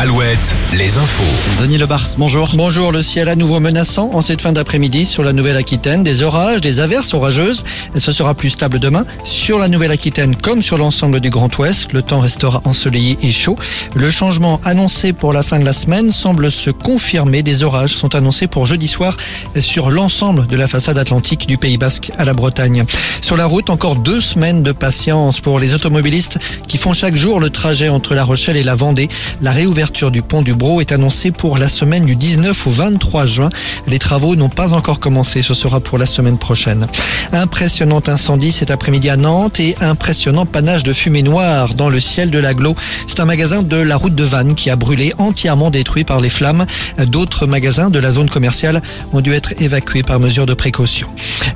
Alouette, les infos. Denis Lebars, bonjour. Bonjour, le ciel à nouveau menaçant en cette fin d'après-midi sur la Nouvelle-Aquitaine. Des orages, des averses orageuses. Et ce sera plus stable demain sur la Nouvelle-Aquitaine comme sur l'ensemble du Grand Ouest. Le temps restera ensoleillé et chaud. Le changement annoncé pour la fin de la semaine semble se confirmer. Des orages sont annoncés pour jeudi soir sur l'ensemble de la façade atlantique du Pays Basque à la Bretagne. Sur la route, encore deux semaines de patience pour les automobilistes qui font chaque jour le trajet entre La Rochelle et la Vendée. La réouverture du pont du Bro est annoncée pour la semaine du 19 au 23 juin. Les travaux n'ont pas encore commencé, ce sera pour la semaine prochaine. Impressionnant incendie cet après-midi à Nantes et impressionnant panache de fumée noire dans le ciel de l'aglo. C'est un magasin de la route de Vannes qui a brûlé entièrement détruit par les flammes. D'autres magasins de la zone commerciale ont dû être évacués par mesure de précaution.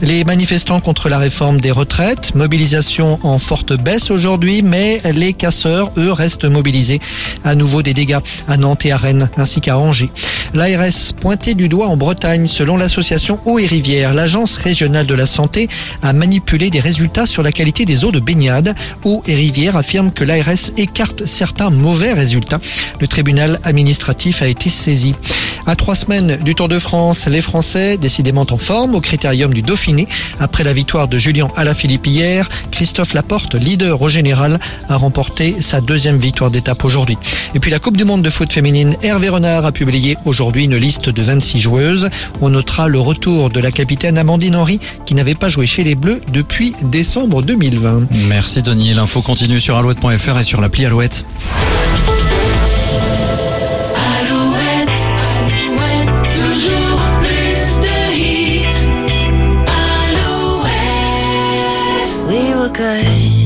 Les manifestants contre la réforme des retraites, mobilisation en forte baisse aujourd'hui, mais les casseurs, eux, restent mobilisés. À nouveau des dégâts à Nantes et à Rennes, ainsi qu'à Angers. L'ARS pointé du doigt en Bretagne, selon l'association Eau et Rivière, l'agence régionale de la santé a manipulé des résultats sur la qualité des eaux de baignade. Eau et Rivière affirme que l'ARS écarte certains mauvais résultats. Le tribunal administratif a été saisi. À trois semaines du Tour de France, les Français, décidément en forme au critérium du Dauphiné, après la victoire de Julien Alaphilippe hier, Christophe Laporte, leader au général, a remporté sa deuxième victoire d'étape aujourd'hui. Et puis la Coupe du Monde de foot féminine, Hervé Renard a publié aujourd'hui une liste de 26 joueuses. On notera le retour de la capitaine Amandine Henry, qui n'avait pas joué chez les Bleus depuis décembre 2020. Merci Denis. L'info continue sur alouette.fr et sur l'appli Alouette. Alouette, we were good.